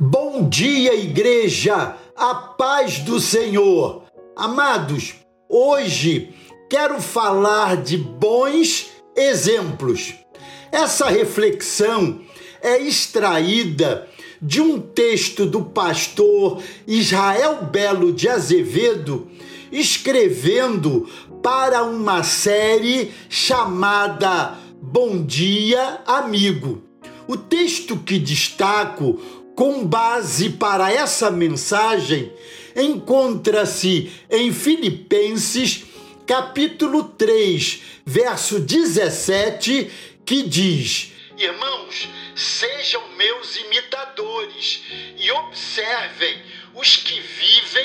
Bom dia, igreja, a paz do Senhor. Amados, hoje quero falar de bons exemplos. Essa reflexão é extraída de um texto do pastor Israel Belo de Azevedo, escrevendo para uma série chamada Bom Dia, Amigo. O texto que destaco com base para essa mensagem encontra-se em Filipenses, capítulo 3, verso 17, que diz: Irmãos, sejam meus imitadores e observem os que vivem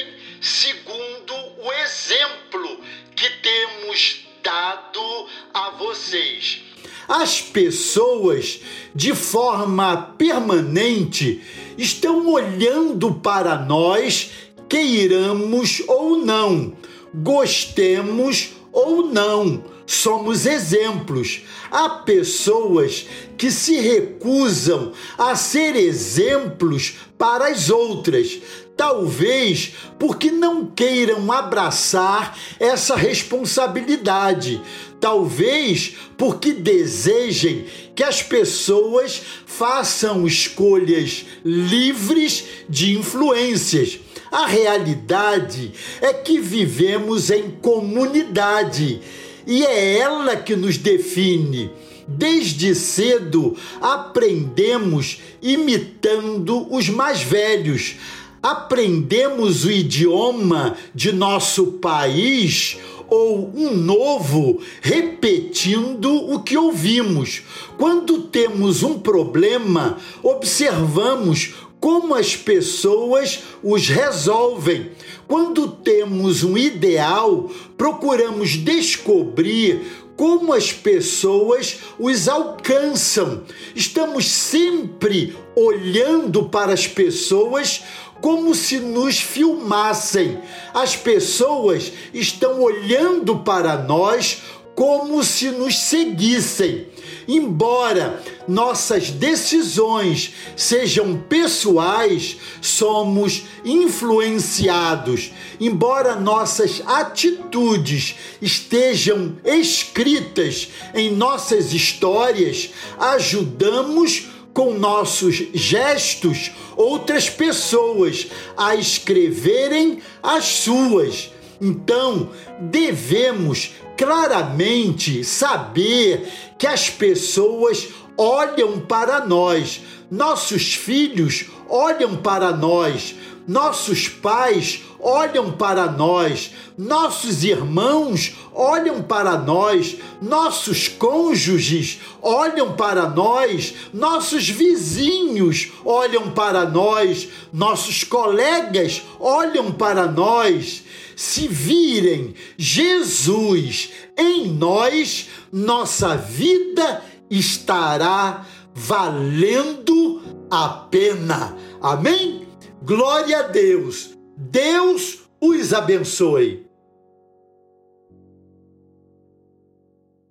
As pessoas, de forma permanente, estão olhando para nós, queiramos ou não, gostemos ou não. Somos exemplos. Há pessoas que se recusam a ser exemplos para as outras, talvez porque não queiram abraçar essa responsabilidade, talvez porque desejem que as pessoas façam escolhas livres de influências. A realidade é que vivemos em comunidade e é ela que nos define. Desde cedo aprendemos imitando os mais velhos, aprendemos o idioma de nosso país ou um novo repetindo o que ouvimos. Quando temos um problema, observamos como as pessoas os resolvem. Quando temos um ideal, procuramos descobrir como as pessoas os alcançam. Estamos sempre olhando para as pessoas como se nos filmassem. As pessoas estão olhando para nós como se nos seguissem. Embora nossas decisões sejam pessoais, somos influenciados. Embora nossas atitudes estejam escritas em nossas histórias, ajudamos com nossos gestos outras pessoas a escreverem as suas. Então, devemos claramente saber que as pessoas olham para nós, nossos filhos olham para nós, nossos pais olham para nós, nossos irmãos olham para nós, nossos cônjuges olham para nós, nossos vizinhos olham para nós, nossos colegas olham para nós. Se virem Jesus em nós, nossa vida estará valendo a pena. Amém? Glória a Deus. Deus os abençoe.